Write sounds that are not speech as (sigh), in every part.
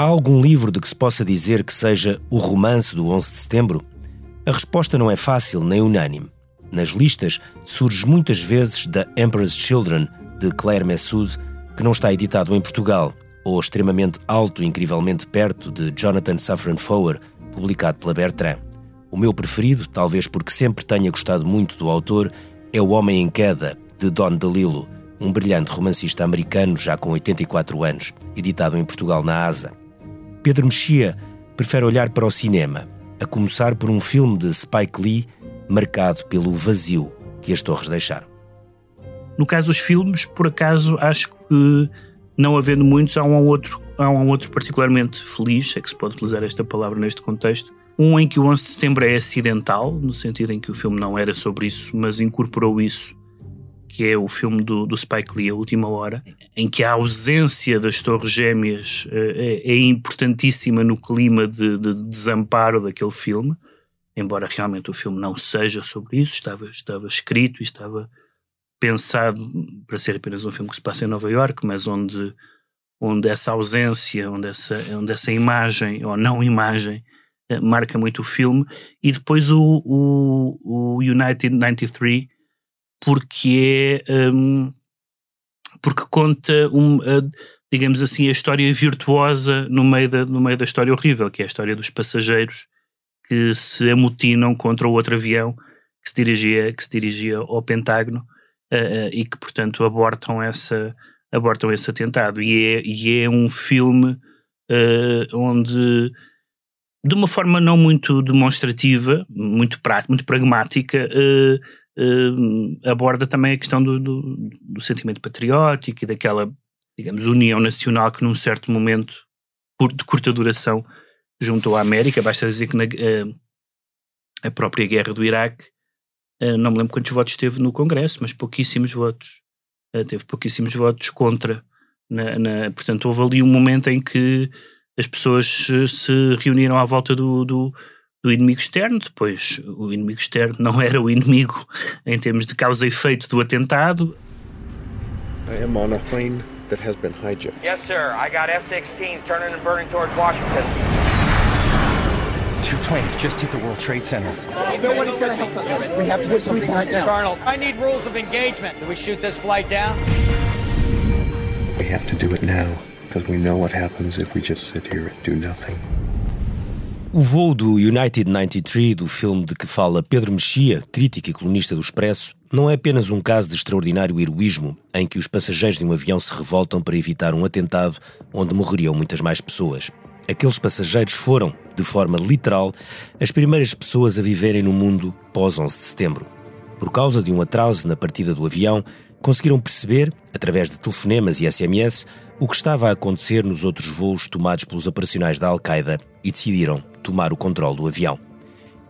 Há algum livro de que se possa dizer que seja o romance do 11 de setembro? A resposta não é fácil nem unânime. Nas listas surge muitas vezes The Emperor's Children, de Claire Messoud, que não está editado em Portugal, ou Extremamente Alto e Incrivelmente Perto, de Jonathan Safran Foer, publicado pela Bertrand. O meu preferido, talvez porque sempre tenha gostado muito do autor, é O Homem em Queda, de Don DeLillo, um brilhante romancista americano já com 84 anos, editado em Portugal na ASA. Pedro Mexia prefere olhar para o cinema, a começar por um filme de Spike Lee marcado pelo vazio que as torres deixaram. No caso dos filmes, por acaso, acho que não havendo muitos, há um outro, há um outro particularmente feliz, é que se pode utilizar esta palavra neste contexto, um em que o 11 de setembro é acidental, no sentido em que o filme não era sobre isso, mas incorporou isso que é o filme do, do Spike Lee, A Última Hora, em que a ausência das Torres Gêmeas uh, é, é, importantíssima no clima de, de, desamparo daquele filme, embora realmente o filme não seja sobre isso, estava, estava escrito e estava pensado para ser apenas um filme que se passa em Nova York, mas onde, onde essa ausência, onde essa, onde essa imagem ou não imagem uh, marca muito o filme, e depois o, o, o United 93 porque é um, porque conta um, digamos assim a história virtuosa no meio da no meio da história horrível que é a história dos passageiros que se amotinam contra o outro avião que se dirigia que se dirigia ao Pentágono uh, uh, e que portanto abortam essa abortam esse atentado. E é, e é um filme uh, onde de uma forma não muito demonstrativa, muito muito pragmática, uh, aborda também a questão do, do, do, sentimento patriótico e daquela, digamos, união nacional que num certo momento de curta duração juntou à América. Basta dizer que na, uh, a própria guerra do Iraque, uh, não me lembro quantos votos teve no Congresso, mas pouquíssimos votos. teve pouquíssimos votos contra. Na, na, portanto, houve ali um momento em que as pessoas se reuniram à volta do, do do inimigo externo, depois o inimigo externo não era o inimigo em termos de causa e efeito do atentado. I am on a plane that has been hijacked. Yes, sir. I got F-16s turning and burning towards Washington. Two planes just hit the World Trade Center. Nobody's going to help us. We have to do something right now. Colonel, I need rules of engagement. Do we shoot this flight down? We have to do it now, because we know what happens if we just sit here and do nothing. O voo do United 93, do filme de que fala Pedro Mexia, crítico e colunista do Expresso, não é apenas um caso de extraordinário heroísmo em que os passageiros de um avião se revoltam para evitar um atentado onde morreriam muitas mais pessoas. Aqueles passageiros foram, de forma literal, as primeiras pessoas a viverem no mundo pós 11 de setembro. Por causa de um atraso na partida do avião, conseguiram perceber, através de telefonemas e SMS, o que estava a acontecer nos outros voos tomados pelos operacionais da Al-Qaeda e decidiram tomar o controle do avião.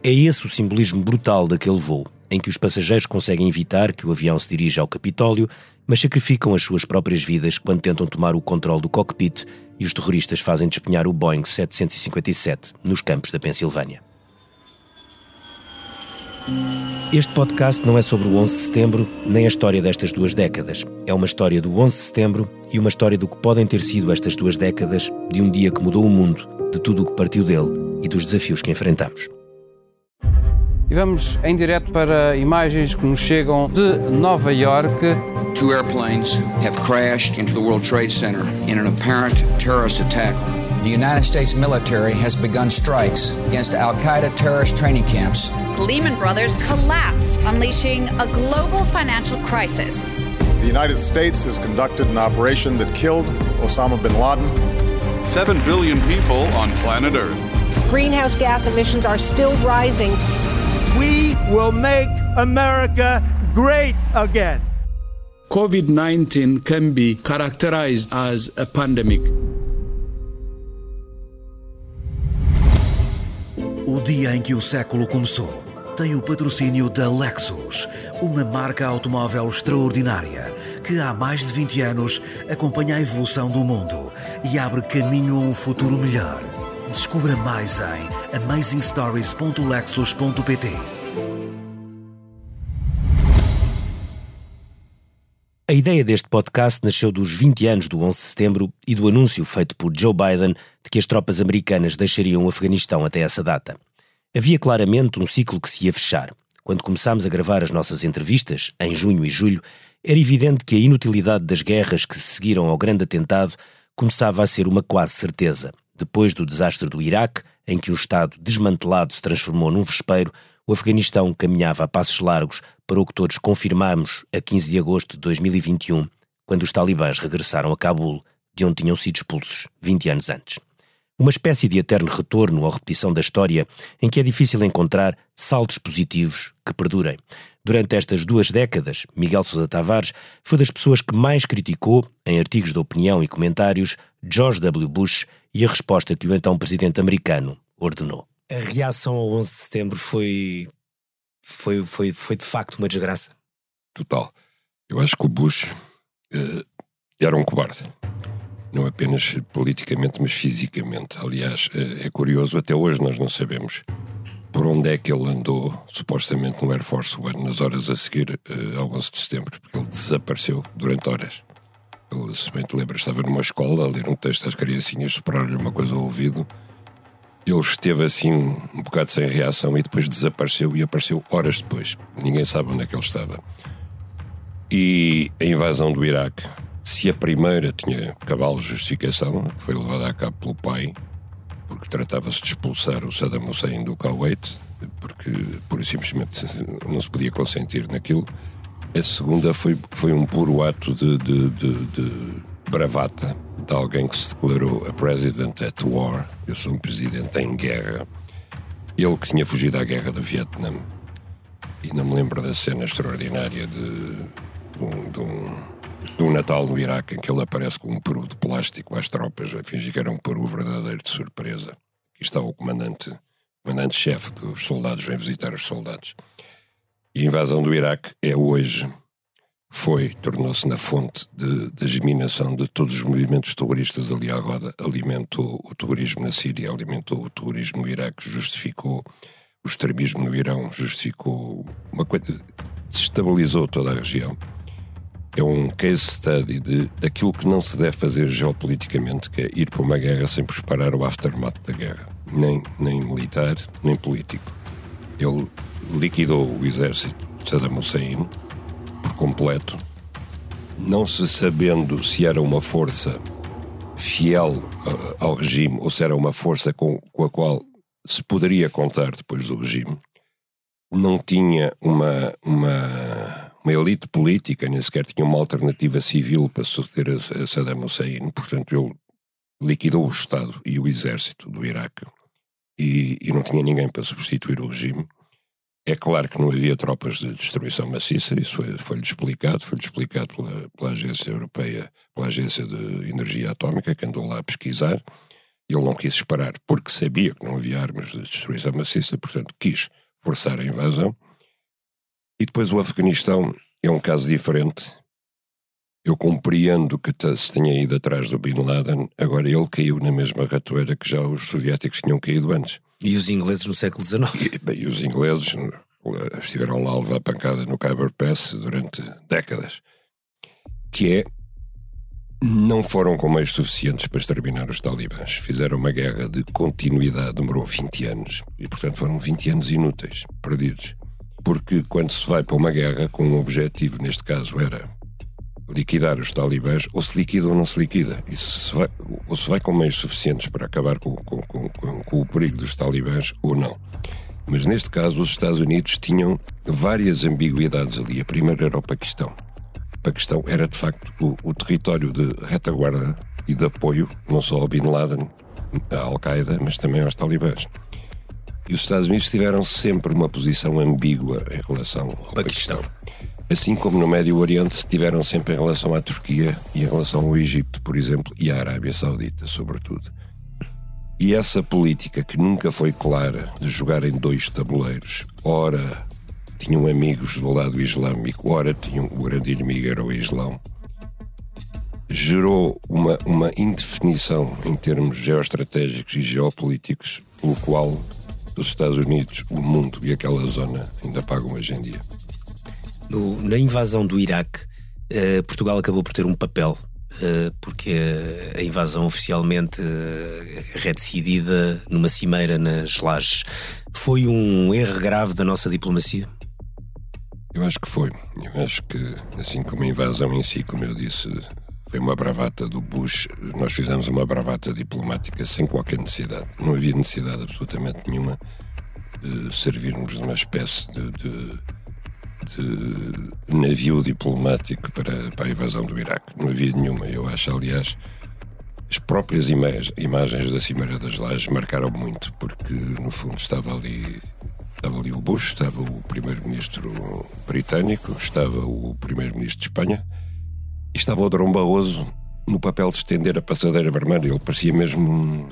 É esse o simbolismo brutal daquele voo, em que os passageiros conseguem evitar que o avião se dirija ao Capitólio, mas sacrificam as suas próprias vidas quando tentam tomar o controle do cockpit e os terroristas fazem despenhar o Boeing 757 nos campos da Pensilvânia. Este podcast não é sobre o 11 de setembro, nem a história destas duas décadas. É uma história do 11 de setembro e uma história do que podem ter sido estas duas décadas, de um dia que mudou o mundo, de tudo o que partiu dele e dos desafios que enfrentamos. E vamos em direto para imagens que nos chegam de Nova York. Two airplanes have crashed into the World Trade Center in an apparent terrorist attack. The United States military has begun strikes against Al Qaeda terrorist training camps. Lehman Brothers collapsed, unleashing a global financial crisis. The United States has conducted an operation that killed Osama bin Laden. Seven billion people on planet Earth. Greenhouse gas emissions are still rising. We will make America great again. COVID 19 can be characterized as a pandemic. O dia em que o século começou tem o patrocínio da Lexus, uma marca automóvel extraordinária que há mais de 20 anos acompanha a evolução do mundo e abre caminho a um futuro melhor. Descubra mais em amazingstories.lexus.pt. A ideia deste podcast nasceu dos 20 anos do 11 de setembro e do anúncio feito por Joe Biden de que as tropas americanas deixariam o Afeganistão até essa data. Havia claramente um ciclo que se ia fechar. Quando começámos a gravar as nossas entrevistas, em junho e julho, era evidente que a inutilidade das guerras que se seguiram ao grande atentado começava a ser uma quase certeza. Depois do desastre do Iraque, em que um Estado desmantelado se transformou num vespeiro, o Afeganistão caminhava a passos largos para o que todos confirmamos a 15 de agosto de 2021, quando os talibãs regressaram a Cabul, de onde tinham sido expulsos 20 anos antes. Uma espécie de eterno retorno ou repetição da história em que é difícil encontrar saltos positivos que perdurem. Durante estas duas décadas, Miguel Sousa Tavares foi das pessoas que mais criticou, em artigos de opinião e comentários, George W. Bush e a resposta que o então presidente americano ordenou. A reação ao 11 de setembro foi, foi, foi, foi de facto uma desgraça. Total. Eu acho que o Bush uh, era um cobarde. Não apenas politicamente, mas fisicamente. Aliás, uh, é curioso, até hoje nós não sabemos por onde é que ele andou, supostamente no Air Force One, nas horas a seguir uh, ao 11 de setembro, porque ele desapareceu durante horas. Ele, se bem te lembras, estava numa escola a ler um texto às criancinhas, soprar-lhe uma coisa ao ouvido. Ele esteve assim um bocado sem reação e depois desapareceu e apareceu horas depois. Ninguém sabe onde é que ele estava. E a invasão do Iraque, se a primeira tinha cabal justificação, que foi levada a cabo pelo pai, porque tratava-se de expulsar o Saddam Hussein do Kuwait, porque pura e simplesmente não se podia consentir naquilo. A segunda foi, foi um puro ato de, de, de, de bravata de alguém que se declarou a president at war. Eu sou um presidente em guerra. Ele que tinha fugido à guerra do Vietnã. E não me lembro da cena extraordinária de, de, um, um Natal no Iraque em que ele aparece com um peru de plástico às tropas a fingir que era um peru verdadeiro de surpresa. Aqui está o comandante, comandante-chefe dos soldados, vem visitar os soldados. E a invasão do Iraque é hoje, foi, tornou-se na fonte de, de germinação de todos os movimentos terroristas ali à roda, alimentou o terrorismo na Síria, alimentou o terrorismo no Iraque, justificou o extremismo no Irão, justificou uma coisa, desestabilizou toda a região. É um case study de, daquilo que não se deve fazer geopoliticamente, que é ir para uma guerra sem preparar o aftermath da guerra, nem, nem militar, nem político. Ele liquidou o exército de Saddam Hussein por completo, não se sabendo se era uma força fiel uh, ao regime ou se era uma força com, com a qual se poderia contar depois do regime. Não tinha uma, uma, uma elite política, nem sequer tinha uma alternativa civil para suceder a, a Saddam Hussein. Portanto, ele liquidou o Estado e o exército do Iraque e, e não tinha ninguém para substituir o regime. É claro que não havia tropas de destruição maciça, isso foi-lhe foi explicado, foi-lhe explicado pela, pela, Agência Europeia, pela Agência de Energia Atómica, que andou lá a pesquisar. Ele não quis disparar porque sabia que não havia armas de destruição maciça, portanto quis forçar a invasão. E depois o Afeganistão é um caso diferente. Eu compreendo que se tenha ido atrás do Bin Laden, agora ele caiu na mesma ratoeira que já os soviéticos tinham caído antes. E os ingleses no século XIX. E, bem, os ingleses estiveram lá a levar pancada no Khyber Pass durante décadas. Que é. Não foram com meios suficientes para exterminar os talibãs. Fizeram uma guerra de continuidade, demorou 20 anos. E, portanto, foram 20 anos inúteis, perdidos. Porque quando se vai para uma guerra com um objetivo, neste caso era liquidar os talibãs, ou se liquida ou não se liquida. Se vai, ou se vai com meios suficientes para acabar com, com, com, com, o perigo dos talibãs, ou não. Mas neste caso, os Estados Unidos tinham várias ambiguidades ali. A primeira era o Paquistão. O Paquistão era, de facto, o, o território de retaguarda e de apoio, não só ao Bin Laden, à Al-Qaeda, mas também aos talibãs. E os Estados Unidos tiveram sempre uma posição ambígua em relação ao Paquistão. Paquistão assim como no Médio Oriente tiveram sempre em relação à Turquia e em relação ao Egito, por exemplo, e à Arábia Saudita, sobretudo. E essa política que nunca foi clara de jogar em dois tabuleiros, ora tinham amigos do lado islâmico, ora tinham o grande inimigo era o Islão, gerou uma, uma indefinição em termos geoestratégicos e geopolíticos, pelo qual os Estados Unidos, o mundo e aquela zona ainda pagam hoje em dia no, na invasão do Iraque, uh, Portugal acabou por ter um papel, uh, porque a invasão oficialmente é decidida numa cimeira nas lajes. Foi um erro grave da nossa diplomacia? Eu acho que foi. Eu acho que, assim como a invasão em si, como eu disse, foi uma bravata do Bush. Nós fizemos uma bravata diplomática sem qualquer necessidade. Não havia necessidade absolutamente nenhuma de servirmos de uma espécie de, de, de navio diplomático para, para a invasão do Iraque. Não havia nenhuma. Eu acho, aliás, as próprias imagens, da Cimeira das Lajes marcaram muito, porque no fundo estava ali Estava ali o Bush, estava o primeiro-ministro britânico, estava o primeiro-ministro de Espanha estava o Drão Barroso no papel de estender a passadeira vermelha. Ele parecia mesmo um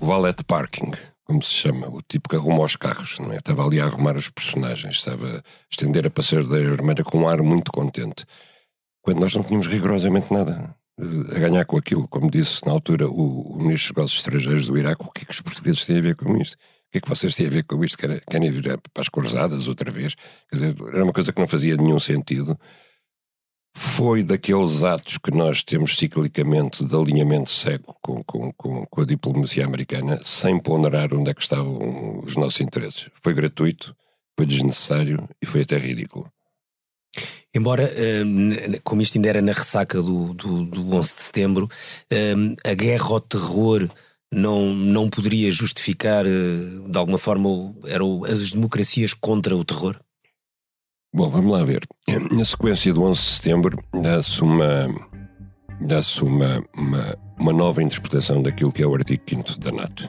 valet parking, como se chama, o tipo que arruma os carros. Não é? Estava ali a arrumar os personagens, estava a estender a passadeira vermelha com um ar muito contente. Quando nós não tínhamos rigorosamente nada eh, a ganhar com aquilo. Como disse na altura o, o Ministro dos Negócios Estrangeiros do Iraque, o que é que os portugueses têm a ver com isto? que é que vocês têm a ver com isto? Querem, querem vir para as cruzadas outra vez? Quer dizer, era uma coisa que não fazia nenhum sentido. Foi daqueles atos que nós temos ciclicamente de alinhamento cego com, com, com, com a diplomacia americana, sem ponderar onde é que estavam os nossos interesses. Foi gratuito, foi desnecessário e foi até ridículo. Embora, hum, como isto ainda era na ressaca do, do, do 11 de setembro, hum, a guerra ao terror não, não poderia justificar, eh, de alguma forma, eram as democracias contra o terror? Bom, vamos lá ver. Na sequência do 11 de setembro, dá-se uma, dá uma, uma, uma nova interpretação daquilo que é o artigo 5 da NATO,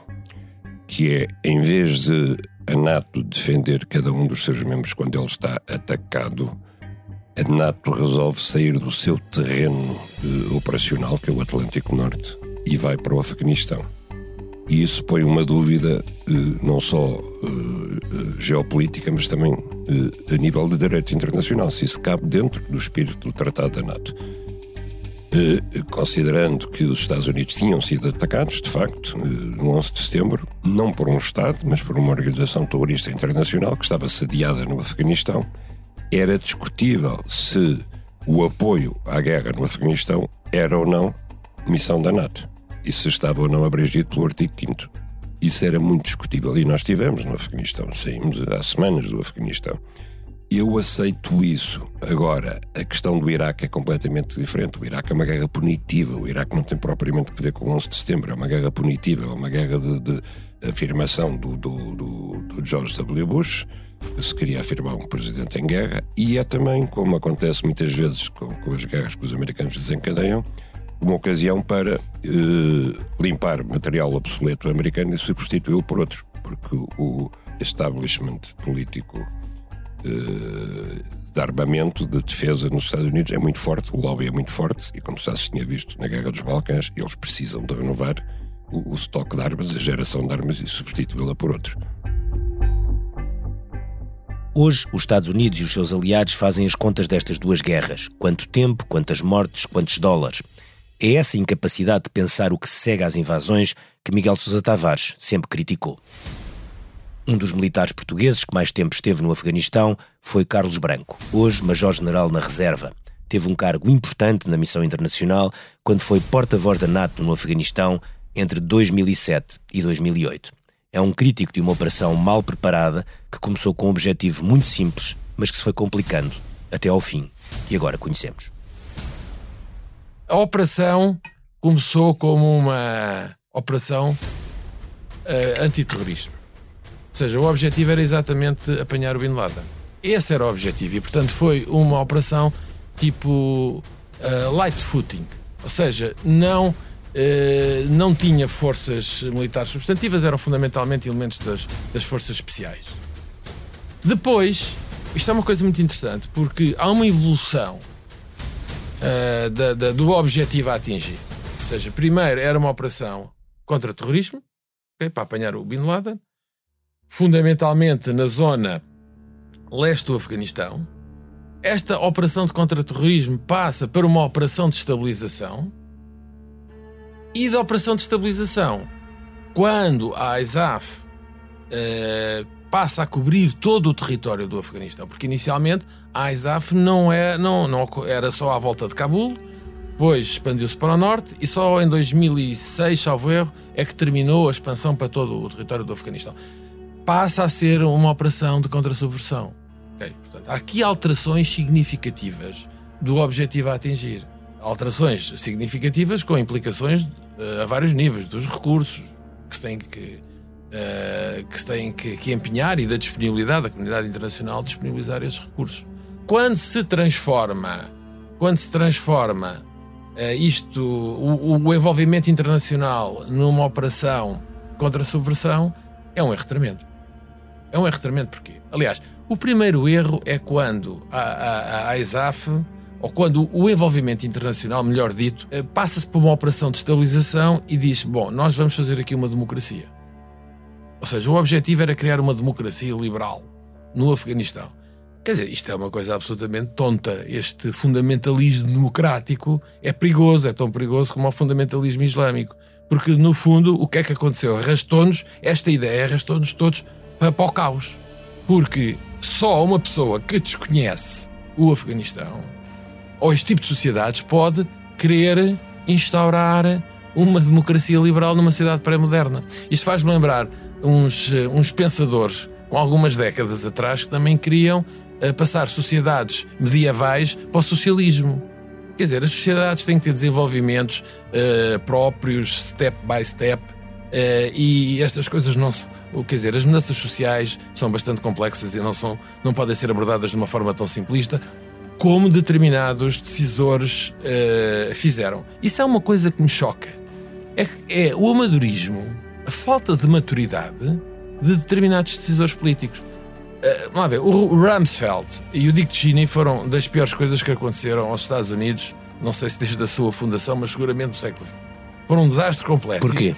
que é, em vez de a NATO defender cada um dos seus membros quando ele está atacado, a NATO resolve sair do seu terreno eh, operacional, que é o Atlântico Norte, e vai para o Afeganistão. E isso põe uma dúvida eh, não só eh, eh, geopolítica, mas também a nível de direito internacional, se isso cabe dentro do espírito do Tratado da NATO. Considerando que os Estados Unidos tinham sido atacados, de facto, no 11 de setembro, não por um Estado, mas por uma organização terrorista internacional que estava sediada no Afeganistão, era discutível se o apoio à guerra no Afeganistão era ou não missão da NATO e se estava ou não abrangido pelo artigo 5 Isso era muito discutível e nós estivemos no Afeganistão, saímos há semanas do Afeganistão. Eu aceito isso. Agora, a questão do Iraque é completamente diferente. O Iraque é uma guerra punitiva. O Iraque não tem propriamente que ver com o 11 de setembro. É uma guerra punitiva, é uma guerra de, de afirmação do, do, do, do George W. Bush, se queria afirmar um presidente em guerra, e é também, como acontece muitas vezes com, com as guerras que os americanos desencadeiam, uma ocasião para eh, limpar material obsoleto americano e substituí-lo por outro, porque o establishment político eh, de armamento, de defesa nos Estados Unidos é muito forte, o lobby é muito forte, e como já se tinha visto na Guerra dos Balcãs, eles precisam de renovar o, o estoque de armas, a geração de armas e substituí-la por outro. Hoje, os Estados Unidos e os seus aliados fazem as contas destas duas guerras. Quanto tempo, quantas mortes, quantos dólares. É essa incapacidade de pensar o que segue às invasões que Miguel Sousa Tavares sempre criticou. Um dos militares portugueses que mais tempo esteve no Afeganistão foi Carlos Branco, hoje Major-General na Reserva. Teve um cargo importante na missão internacional quando foi porta-voz da NATO no Afeganistão entre 2007 e 2008. É um crítico de uma operação mal preparada que começou com um objetivo muito simples, mas que se foi complicando até ao fim, que agora conhecemos. A operação começou como uma operação uh, antiterrorismo. Ou seja, o objetivo era exatamente apanhar o Bin Laden. Esse era o objetivo e, portanto, foi uma operação tipo uh, light footing. Ou seja, não, uh, não tinha forças militares substantivas, eram fundamentalmente elementos das, das forças especiais. Depois, isto é uma coisa muito interessante, porque há uma evolução uh, da, da, do objetivo a atingir. Ou seja, primeiro era uma operação contra terrorismo, okay, para apanhar o Bin Laden, fundamentalmente na zona leste do Afeganistão. Esta operação de contra-terrorismo passa para uma operação de estabilização. E da operação de estabilização, quando a ISAF uh, passa a cobrir todo o território do Afeganistão, porque inicialmente a ISAF não, é, não, não era só à volta de Cabul, depois expandiu-se para o norte e só em 2006, salvo erro, é que terminou a expansão para todo o território do Afeganistão. Passa a ser uma operação de contra-subversão. Okay? Portanto, há aqui alterações significativas do objetivo a atingir. Alterações significativas com implicações uh, a vários níveis, dos recursos que se têm que, uh, que, se têm que, que empenhar e da disponibilidade da comunidade internacional disponibilizar esses recursos. Quando se transforma, quando se transforma uh, isto, o, o, envolvimento internacional numa operação contra a subversão, é um erro tremendo. É um erro tremendo porquê? Aliás, o primeiro erro é quando a, a, a ISAF, ou quando o envolvimento internacional, melhor dito, eh, passa-se por uma operação de estabilização e diz: Bom, nós vamos fazer aqui uma democracia. Ou seja, o objetivo era criar uma democracia liberal no Afeganistão. Quer dizer, isto é uma coisa absolutamente tonta. Este fundamentalismo democrático é perigoso, é tão perigoso como o fundamentalismo islâmico. Porque, no fundo, o que é que aconteceu? Arrastou-nos, esta ideia arrastou-nos todos para, para o caos. Porque só uma pessoa que desconhece o Afeganistão ou este tipo de sociedades pode querer instaurar uma democracia liberal numa cidade pré-moderna. Isto faz-me lembrar uns, uns pensadores com algumas décadas atrás que também queriam uh, passar sociedades medievais para o socialismo. Quer dizer, as sociedades têm que ter desenvolvimentos uh, próprios, step by step, Uh, e estas coisas não quer dizer, as mudanças sociais são bastante complexas e não são não podem ser abordadas de uma forma tão simplista como determinados decisores uh, fizeram. Isso é uma coisa que me choca. É, é o amadorismo, a falta de maturidade de determinados decisores políticos. Uh, vamos lá ver, o Rumsfeld e o Dick Cheney foram das piores coisas que aconteceram aos Estados Unidos, não sei se desde a sua fundação, mas seguramente no século XX. Foram um desastre completo. Porquê?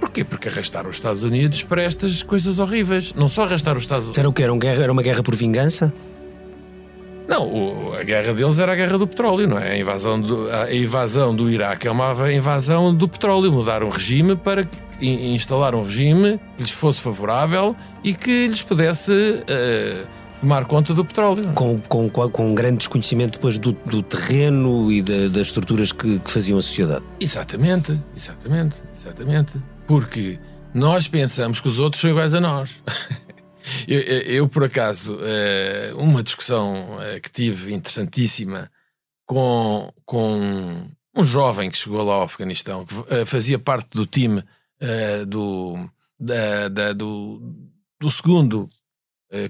Porquê? Porque arrastaram os Estados Unidos para estas coisas horríveis. Não só arrastaram os Estados Unidos. Era o que? Era, um guerra, era uma guerra por vingança? Não, o, a guerra deles era a guerra do petróleo, não é? A invasão do, a invasão do Iraque é uma invasão do petróleo. Mudar um regime para instalar um regime que lhes fosse favorável e que lhes pudesse uh, tomar conta do petróleo. Com, com, com um grande desconhecimento depois do, do terreno e da, das estruturas que, que faziam a sociedade. Exatamente, exatamente, exatamente. Porque nós pensamos que os outros são iguais a nós. (laughs) eu, eu, por acaso, eh, uma discussão eh, que tive interessantíssima com, com um jovem que chegou lá ao Afeganistão, que eh, fazia parte do time do, da, da, do, do segundo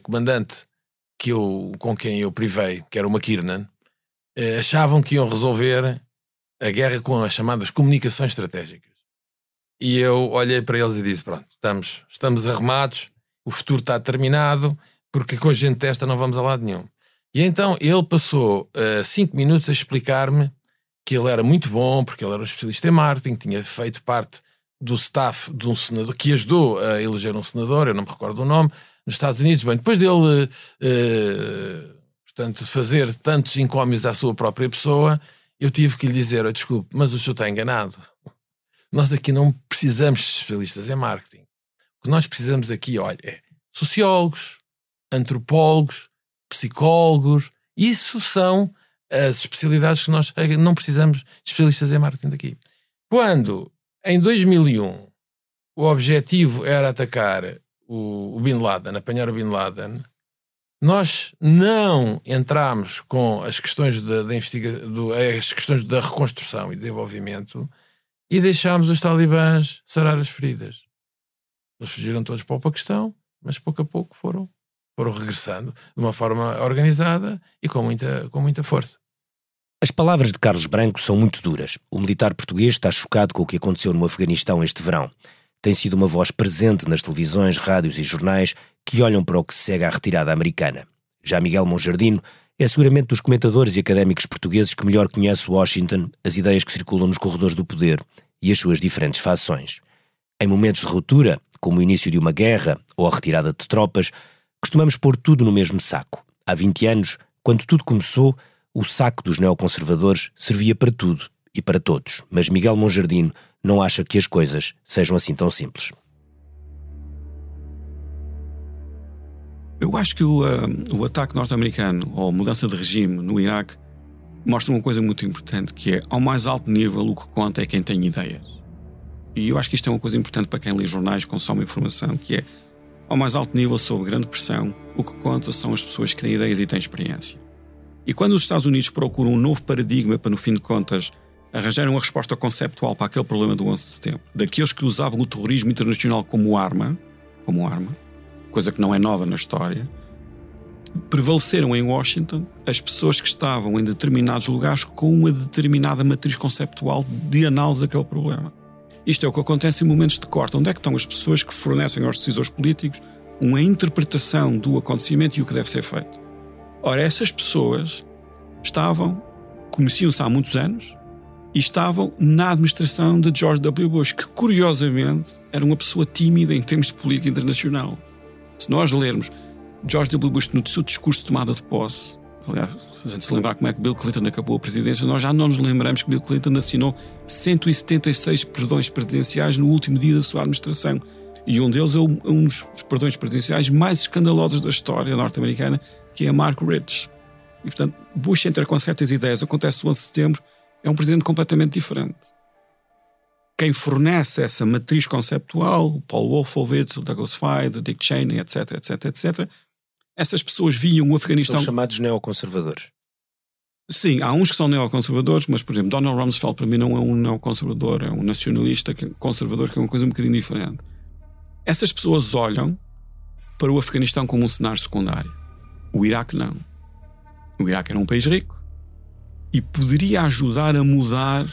comandante que eu, com quem eu privei, que era o McKiernan, achavam que iam resolver a guerra com as chamadas comunicações estratégicas. E eu olhei para eles e disse: Pronto, estamos, estamos arrumados, o futuro está terminado, porque com a gente testa não vamos a lado nenhum. E então ele passou uh, cinco minutos a explicar-me que ele era muito bom, porque ele era um especialista em marketing, tinha feito parte do staff de um senador, que ajudou a eleger um senador, eu não me recordo o nome, nos Estados Unidos. Bem, depois dele, uh, portanto, fazer tantos encómios à sua própria pessoa, eu tive que lhe dizer: oh, desculpe, mas o senhor está enganado. Nós aqui não precisamos de especialistas em marketing. Que nós precisamos aqui, olha, é sociólogos, antropólogos, psicólogos. Isso são as especialidades que nós eh, não precisamos de especialistas em marketing daqui. Quando, em 2001, o objetivo era atacar o, o Bin Laden, apanhar o Bin Laden, nós não entramos com as questões da, da do, as questões da reconstrução e desenvolvimento e deixámos os talibãs sarar as feridas. Eles fugiram todos para o Paquistão, mas pouco a pouco foram, foram regressando de uma forma organizada e com muita, com muita força. As palavras de Carlos Branco são muito duras. O militar português está chocado com o que aconteceu no Afeganistão este verão. Tem sido uma voz presente nas televisões, rádios e jornais que olham para o que segue à retirada americana. Já Miguel Monjardino é seguramente dos comentadores e académicos portugueses que melhor conhece Washington, as ideias que circulam nos corredores do poder e as suas diferentes fações. Em momentos de ruptura, como o início de uma guerra ou a retirada de tropas, costumamos pôr tudo no mesmo saco. Há 20 anos, quando tudo começou, o saco dos neoconservadores servia para tudo e para todos, mas Miguel Monjardino não acha que as coisas sejam assim tão simples. Eu acho que o, uh, o ataque norte-americano ou mudança de regime no Iraque mostra uma coisa muito importante que é, ao mais alto nível, o que conta é quem tem ideias. E eu acho que isto é uma coisa importante para quem lê jornais, consome informação, que é, ao mais alto nível, sob grande pressão, o que conta são as pessoas que têm ideias e têm experiência. E quando os Estados Unidos procuram um novo paradigma para, no fim de contas, arranjarem uma resposta conceptual para aquele problema do 11 de setembro, daqueles que usavam o terrorismo internacional como arma, como arma, coisa que não é nova na história, prevaleceram em Washington as pessoas que estavam em determinados lugares com uma determinada matriz conceptual de análise daquele problema. Isto é o que acontece em momentos de corte. Onde é que estão as pessoas que fornecem aos decisores políticos uma interpretação do acontecimento e o que deve ser feito? Ora, essas pessoas estavam, conheciam-se há muitos anos e estavam na administração de George W. Bush, que curiosamente era uma pessoa tímida em termos de política internacional. Se nós lermos George W. Bush no seu discurso de tomada de posse, aliás, se a gente se lembrar como é que Bill Clinton acabou a presidência, nós já não nos lembramos que Bill Clinton assinou 176 perdões presidenciais no último dia da sua administração. E um deles é um dos perdões presidenciais mais escandalosos da história norte-americana, que é Mark Rich. E, portanto, Bush entra com certas ideias, acontece o 11 de setembro, é um presidente completamente diferente. Quem fornece essa matriz conceptual, Paul Wolfowitz, o Douglas Feid, o Dick Cheney, etc, etc, etc, essas pessoas viam o Afeganistão... São chamados neoconservadores. Sim, há uns que são neoconservadores, mas, por exemplo, Donald Rumsfeld para mim não é um neoconservador, é um nacionalista conservador, que é uma coisa um bocadinho diferente. Essas pessoas olham para o Afeganistão como um cenário secundário. O Iraque não. O Iraque era um país rico e poderia ajudar a mudar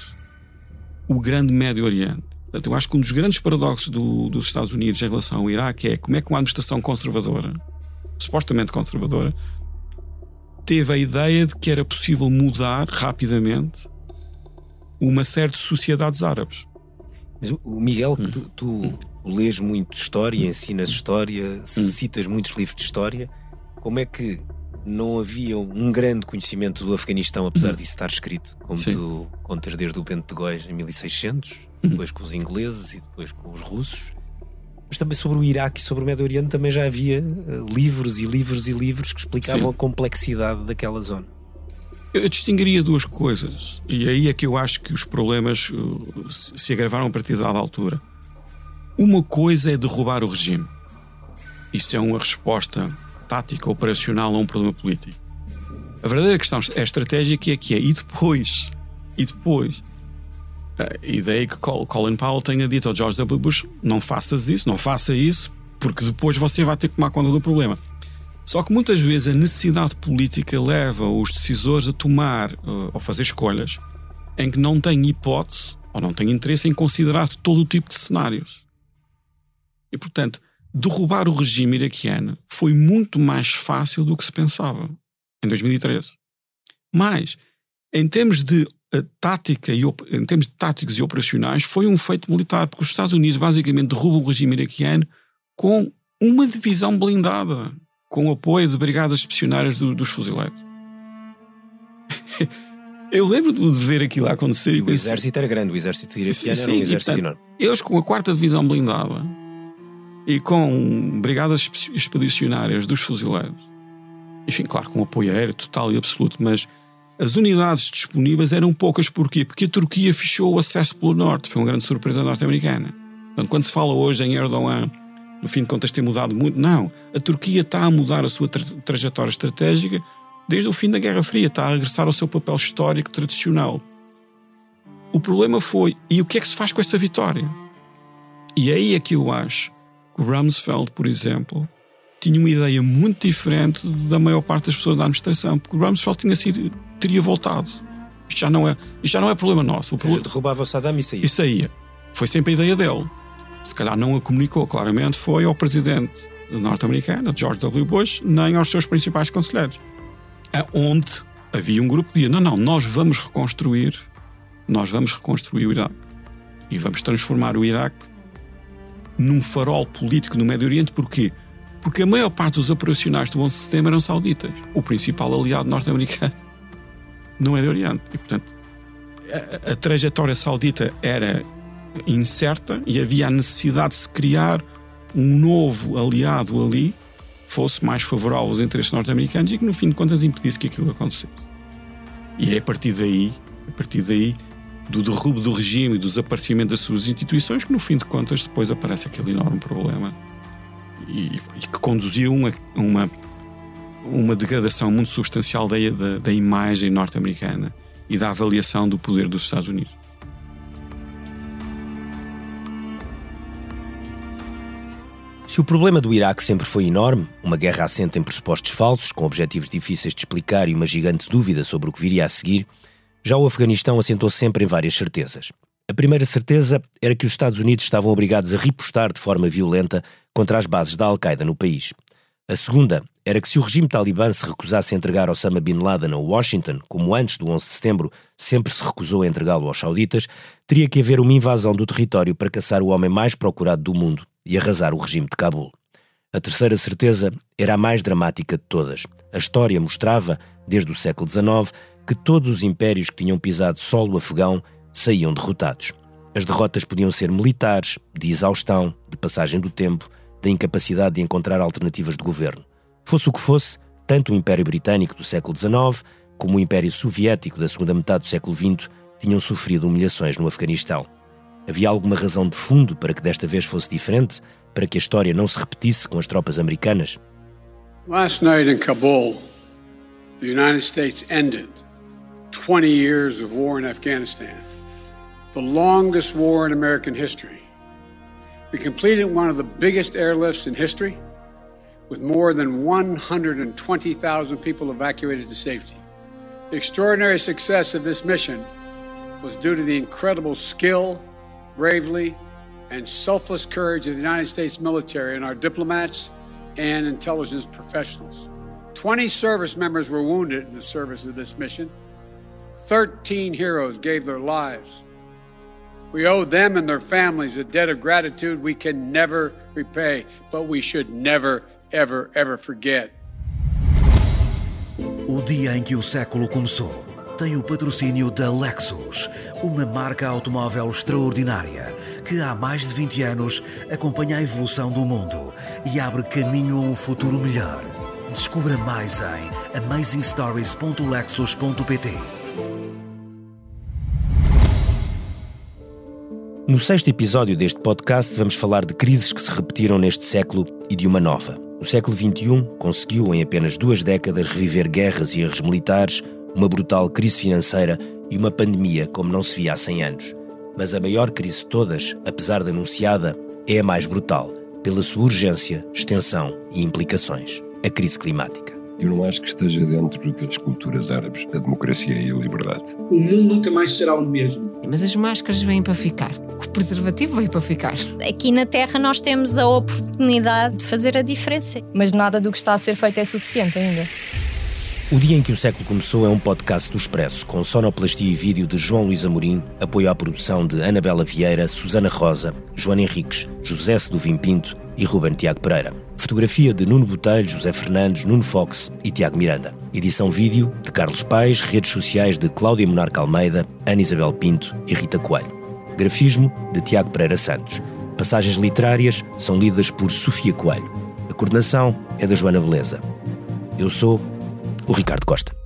o grande Médio Oriente. Portanto, eu acho que um dos grandes paradoxos do, dos Estados Unidos em relação ao Iraque é como é que uma administração conservadora, supostamente conservadora, teve a ideia de que era possível mudar rapidamente uma série de sociedades árabes. Mas o Miguel, hum. tu, tu lês muito história, ensinas história, hum. citas muitos livros de história. Como é que não havia um grande conhecimento do Afeganistão, apesar disso estar escrito, como Sim. tu contas desde o Bento de Góis em 1600, uhum. depois com os ingleses e depois com os russos. Mas também sobre o Iraque e sobre o Médio Oriente também já havia uh, livros e livros e livros que explicavam Sim. a complexidade daquela zona. Eu distinguiria duas coisas, e aí é que eu acho que os problemas uh, se agravaram a partir da altura. Uma coisa é derrubar o regime. Isso é uma resposta tática operacional a um problema político. A verdadeira questão é estratégica é que é, e depois, e depois, e daí que Colin Powell tenha dito ao George W. Bush, não faças isso, não faça isso, porque depois você vai ter que tomar conta do problema. Só que muitas vezes a necessidade política leva os decisores a tomar uh, ou fazer escolhas em que não têm hipótese ou não têm interesse em considerar todo o tipo de cenários. E portanto, derrubar o regime iraquiano foi muito mais fácil do que se pensava em 2013. Mas, em termos de eh, tática e em termos de táticos e operacionais, foi um feito militar, porque os Estados Unidos basicamente derrubam o regime iraquiano com uma divisão blindada, com o apoio de brigadas expedicionárias do, dos fuzileiros. (laughs) Eu lembro de ver aquilo acontecer. E o exército era grande, o exército iraquiano sim, era um exército enorme. Eles com a quarta divisão blindada e com brigadas expedicionárias dos fuzileiros. Enfim, claro, com apoio aéreo total e absoluto, mas as unidades disponíveis eram poucas. Porquê? Porque a Turquia fechou o acesso pelo norte. Foi uma grande surpresa norte-americana. Portanto, quando se fala hoje em Erdogan, no fim de contas, ter mudado muito, não. A Turquia está a mudar a sua tra trajetória estratégica desde o fim da Guerra Fria, está a regressar ao seu papel histórico tradicional. O problema foi, e o que é que se faz com essa vitória? E aí é que eu acho o Rumsfeld, por exemplo, tinha uma ideia muito diferente da maior parte das pessoas da administração, porque o Rumsfeld tinha sido, teria voltado. Isto já não é, já não é problema nosso. O problema, derrubava o Saddam e saía. E saía. Foi sempre a ideia dele. Se calhar não a comunicou claramente, foi ao presidente norte-americano, George W. Bush, nem aos seus principais conselheiros. Onde havia um grupo que dizia: não, não, nós vamos reconstruir, nós vamos reconstruir o Iraque. E vamos transformar o Iraque num farol político no Médio Oriente. Porquê? Porque a maior parte dos operacionais do 11 de setembro eram sauditas, o principal aliado norte-americano (laughs) no Médio Oriente. E, portanto, a, a, trajetória saudita era incerta e havia a necessidade de se criar um novo aliado ali, fosse mais favorável aos interesses norte-americanos e que, no fim de contas, impedisse que aquilo acontecesse. E é a partir daí, a partir daí, do derrubo do regime e do desaparecimento das suas instituições, que no fim de contas depois aparece aquele enorme problema e, e que conduziu uma, uma, uma degradação muito substancial da, da, da imagem norte-americana e da avaliação do poder dos Estados Unidos. Se o problema do Iraque sempre foi enorme, uma guerra assente em pressupostos falsos, com objetivos difíceis de explicar e uma gigante dúvida sobre o que viria a seguir, já o Afeganistão assentou sempre em várias certezas. A primeira certeza era que os Estados Unidos estavam obrigados a ripostar de forma violenta contra as bases da Al-Qaeda no país. A segunda era que se o regime talibã se recusasse a entregar Osama Bin Laden a Washington, como antes do 11 de setembro sempre se recusou a entregá-lo aos sauditas, teria que haver uma invasão do território para caçar o homem mais procurado do mundo e arrasar o regime de Cabul. A terceira certeza era a mais dramática de todas. A história mostrava, desde o século XIX, que todos os impérios que tinham pisado solo afegão saíam derrotados. As derrotas podiam ser militares, de exaustão, de passagem do tempo, da incapacidade de encontrar alternativas de governo. Fosse o que fosse, tanto o Império Britânico do século XIX como o Império Soviético da segunda metade do século XX tinham sofrido humilhações no Afeganistão. Havia alguma razão de fundo para que desta vez fosse diferente? Para que a história não se repetisse com as tropas americanas? Last night in Kabul, the United States ended 20 years of war in Afghanistan, the longest war in American history. We completed one of the biggest airlifts in history, with more than 120,000 people evacuated to safety. The extraordinary success of this mission was due to the incredible skill, bravery, and selfless courage of the United States military and our diplomats and intelligence professionals. 20 service members were wounded in the service of this mission. 13 heroes gave their lives. We owe them and their families a debt of gratitude we can never repay, but we should never, ever, ever forget. O dia em que o século começou tem o patrocínio da Lexus, uma marca automóvel extraordinária que há mais de 20 anos acompanha a evolução do mundo e abre caminho a um futuro melhor. Descubra mais em amazingstories.lexus.pt. No sexto episódio deste podcast, vamos falar de crises que se repetiram neste século e de uma nova. O século XXI conseguiu, em apenas duas décadas, reviver guerras e erros militares, uma brutal crise financeira e uma pandemia como não se via há 100 anos. Mas a maior crise de todas, apesar de anunciada, é a mais brutal, pela sua urgência, extensão e implicações a crise climática. Eu não acho que esteja dentro das culturas árabes a democracia e a liberdade. O mundo nunca mais será o mesmo. Mas as máscaras vêm para ficar. O preservativo veio para ficar. Aqui na Terra nós temos a oportunidade de fazer a diferença. Mas nada do que está a ser feito é suficiente ainda. O Dia em que o Século Começou é um podcast do Expresso, com sonoplastia e vídeo de João Luís Amorim, apoio à produção de Anabela Vieira, Susana Rosa, Joana Henriques, José Seduvim Pinto e Ruben Tiago Pereira. Fotografia de Nuno Botelho, José Fernandes, Nuno Fox e Tiago Miranda. Edição vídeo de Carlos Paes, redes sociais de Cláudia Monarca Almeida, Ana Isabel Pinto e Rita Coelho. Grafismo de Tiago Pereira Santos. Passagens literárias são lidas por Sofia Coelho. A coordenação é da Joana Beleza. Eu sou Ricardo Costa.